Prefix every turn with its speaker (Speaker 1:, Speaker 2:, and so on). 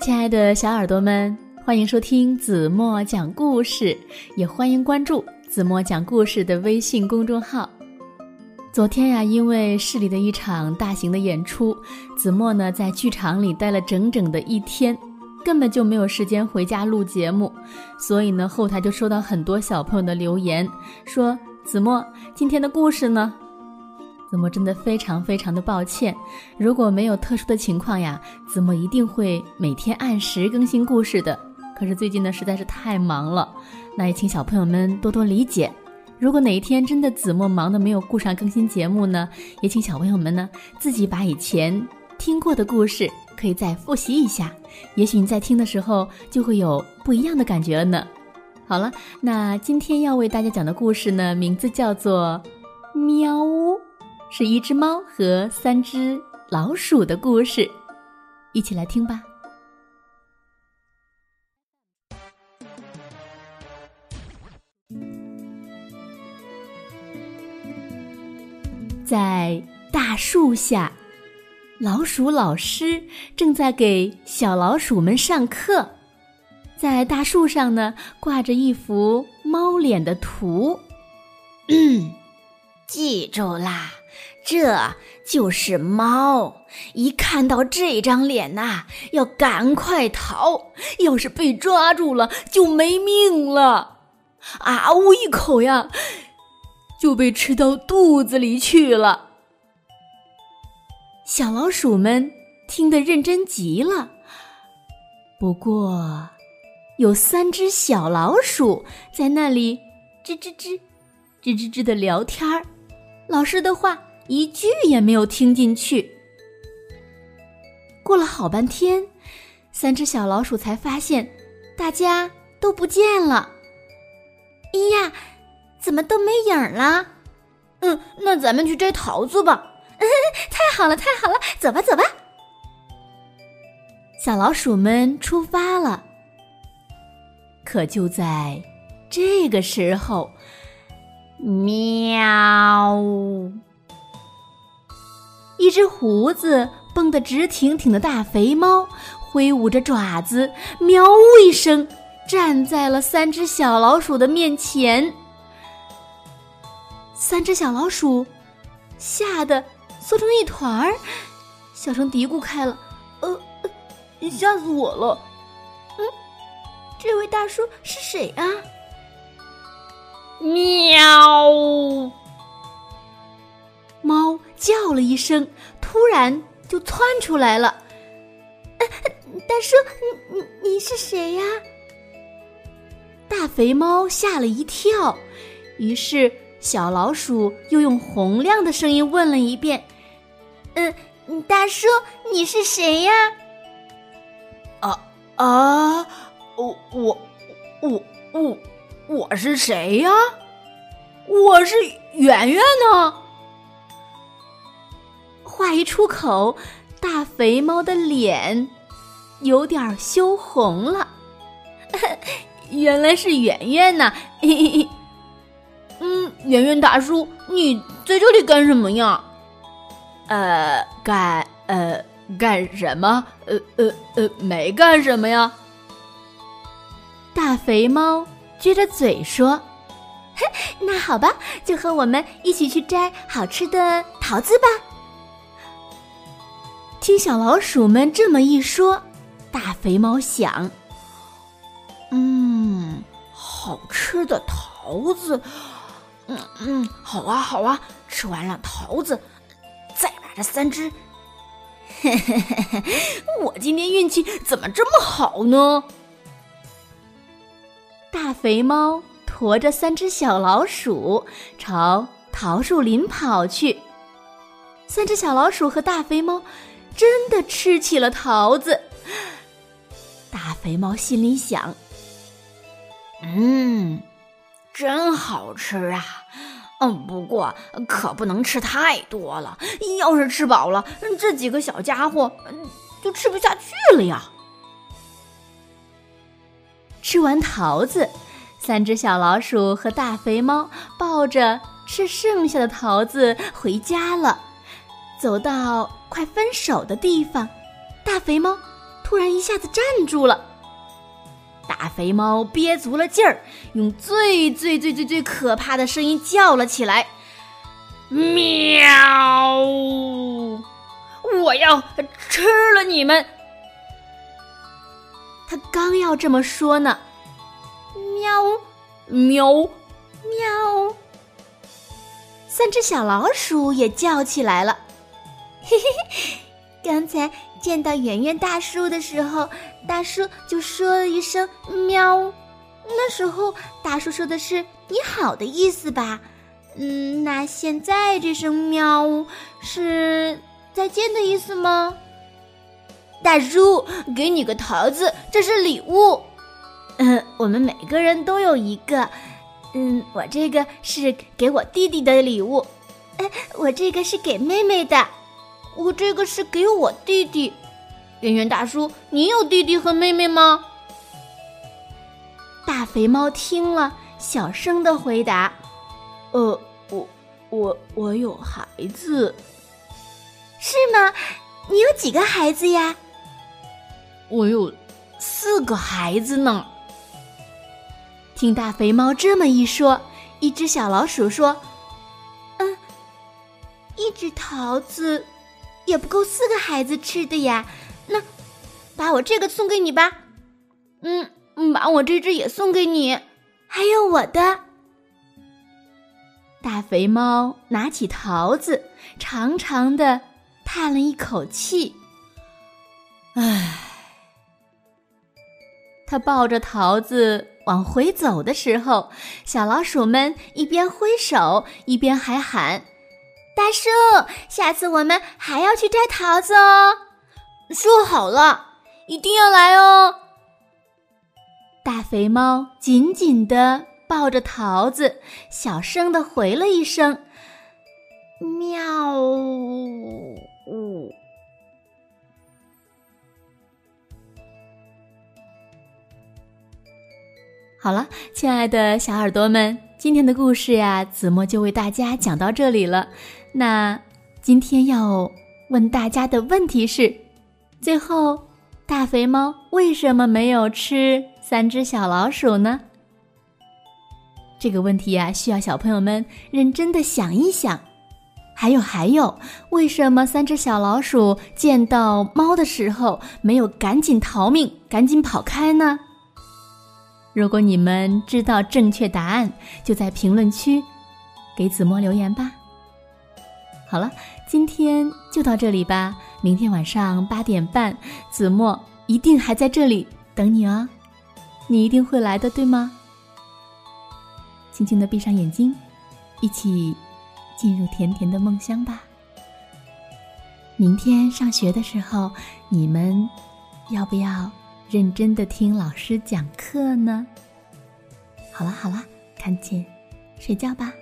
Speaker 1: 亲爱的小耳朵们，欢迎收听子墨讲故事，也欢迎关注子墨讲故事的微信公众号。昨天呀，因为市里的一场大型的演出，子墨呢在剧场里待了整整的一天，根本就没有时间回家录节目，所以呢后台就收到很多小朋友的留言，说子墨今天的故事呢。子墨真的非常非常的抱歉，如果没有特殊的情况呀，子墨一定会每天按时更新故事的。可是最近呢实在是太忙了，那也请小朋友们多多理解。如果哪一天真的子墨忙的没有顾上更新节目呢，也请小朋友们呢自己把以前听过的故事可以再复习一下，也许你在听的时候就会有不一样的感觉了呢。好了，那今天要为大家讲的故事呢，名字叫做《喵》。是一只猫和三只老鼠的故事，一起来听吧。在大树下，老鼠老师正在给小老鼠们上课。在大树上呢，挂着一幅猫脸的图。
Speaker 2: 嗯，记住啦。这就是猫，一看到这张脸呐，要赶快逃。要是被抓住了，就没命了。啊呜一口呀，就被吃到肚子里去了。
Speaker 1: 小老鼠们听得认真极了。不过，有三只小老鼠在那里吱吱吱、吱吱吱的聊天儿。老师的话。一句也没有听进去。过了好半天，三只小老鼠才发现，大家都不见了。
Speaker 2: 哎呀，怎么都没影了？嗯，那咱们去摘桃子吧。
Speaker 3: 太好了，太好了，走吧，走吧。
Speaker 1: 小老鼠们出发了。可就在这个时候，喵！一只胡子绷得直挺挺的大肥猫，挥舞着爪子，喵呜一声，站在了三只小老鼠的面前。三只小老鼠吓得缩成一团儿，小声嘀咕开了：“呃，你吓死我了！
Speaker 3: 嗯，这位大叔是谁啊？”
Speaker 2: 喵。
Speaker 1: 猫叫了一声，突然就窜出来了。
Speaker 3: 大叔，你你你是谁呀？
Speaker 1: 大肥猫吓了一跳，于是小老鼠又用洪亮的声音问了一遍：“
Speaker 3: 嗯，大叔，你是谁呀？”
Speaker 2: 啊啊，我我我我我是谁呀？我是圆圆呢。
Speaker 1: 话一出口，大肥猫的脸有点羞红了。
Speaker 2: 原来是圆圆呐！嗯，圆圆大叔，你在这里干什么呀？呃，干呃干什么？呃呃呃，没干什么呀。
Speaker 1: 大肥猫撅着嘴说：“
Speaker 3: 那好吧，就和我们一起去摘好吃的桃子吧。”
Speaker 1: 听小老鼠们这么一说，大肥猫想：“
Speaker 2: 嗯，好吃的桃子，嗯嗯，好啊好啊，吃完了桃子，再把这三只，嘿嘿嘿，我今天运气怎么这么好呢？”
Speaker 1: 大肥猫驮着三只小老鼠朝桃树林跑去，三只小老鼠和大肥猫。真的吃起了桃子，大肥猫心里想：“
Speaker 2: 嗯，真好吃啊！嗯，不过可不能吃太多了，要是吃饱了，这几个小家伙就吃不下去了呀。”
Speaker 1: 吃完桃子，三只小老鼠和大肥猫抱着吃剩下的桃子回家了。走到快分手的地方，大肥猫
Speaker 2: 突然一下子站住了。大肥猫憋足了劲儿，用最最最最最可怕的声音叫了起来：“喵！我要吃了你们！”他刚要这么说呢，喵喵喵，三只小老鼠也叫起来了。
Speaker 3: 嘿嘿嘿，刚才见到圆圆大叔的时候，大叔就说了一声“喵”，那时候大叔说的是“你好”的意思吧？嗯，那现在这声“喵”是再见的意思吗？
Speaker 2: 大叔，给你个桃子，这是礼物。嗯，我们每个人都有一个。嗯，我这个是给我弟弟的礼物。
Speaker 3: 哎，我这个是给妹妹的。
Speaker 2: 我这个是给我弟弟，圆圆大叔，你有弟弟和妹妹吗？大肥猫听了，小声的回答：“呃，我我我有孩子。”
Speaker 3: 是吗？你有几个孩子呀？
Speaker 2: 我有四个孩子呢。听大肥猫这么一说，一只小老鼠说：“
Speaker 3: 嗯，一只桃子。”也不够四个孩子吃的呀，那把我这个送给你吧。
Speaker 2: 嗯，把我这只也送给你，
Speaker 3: 还有我的。
Speaker 2: 大肥猫拿起桃子，长长的叹了一口气。唉，他抱着桃子往回走的时候，小老鼠们一边挥手，一边还喊。
Speaker 3: 大叔，下次我们还要去摘桃子哦。
Speaker 2: 说好了，一定要来哦。大肥猫紧紧的抱着桃子，小声的回了一声：“喵。”好了，亲爱的小耳朵们，今天的故事呀，子墨就为大家讲到这里了。那今天要问大家的问题是：最后大肥猫为什么没有吃三只小老鼠呢？这个问题呀，需要小朋友们认真的想一想。还有还有，为什么三只小老鼠见到猫的时候没有赶紧逃命、赶紧跑开呢？如果你们知道正确答案，就在评论区给子墨留言吧。好了，今天就到这里吧。明天晚上八点半，子墨一定还在这里等你哦。你一定会来的，对吗？轻轻的闭上眼睛，一起进入甜甜的梦乡吧。明天上学的时候，你们要不要认真的听老师讲课呢？好了好了，赶紧睡觉吧。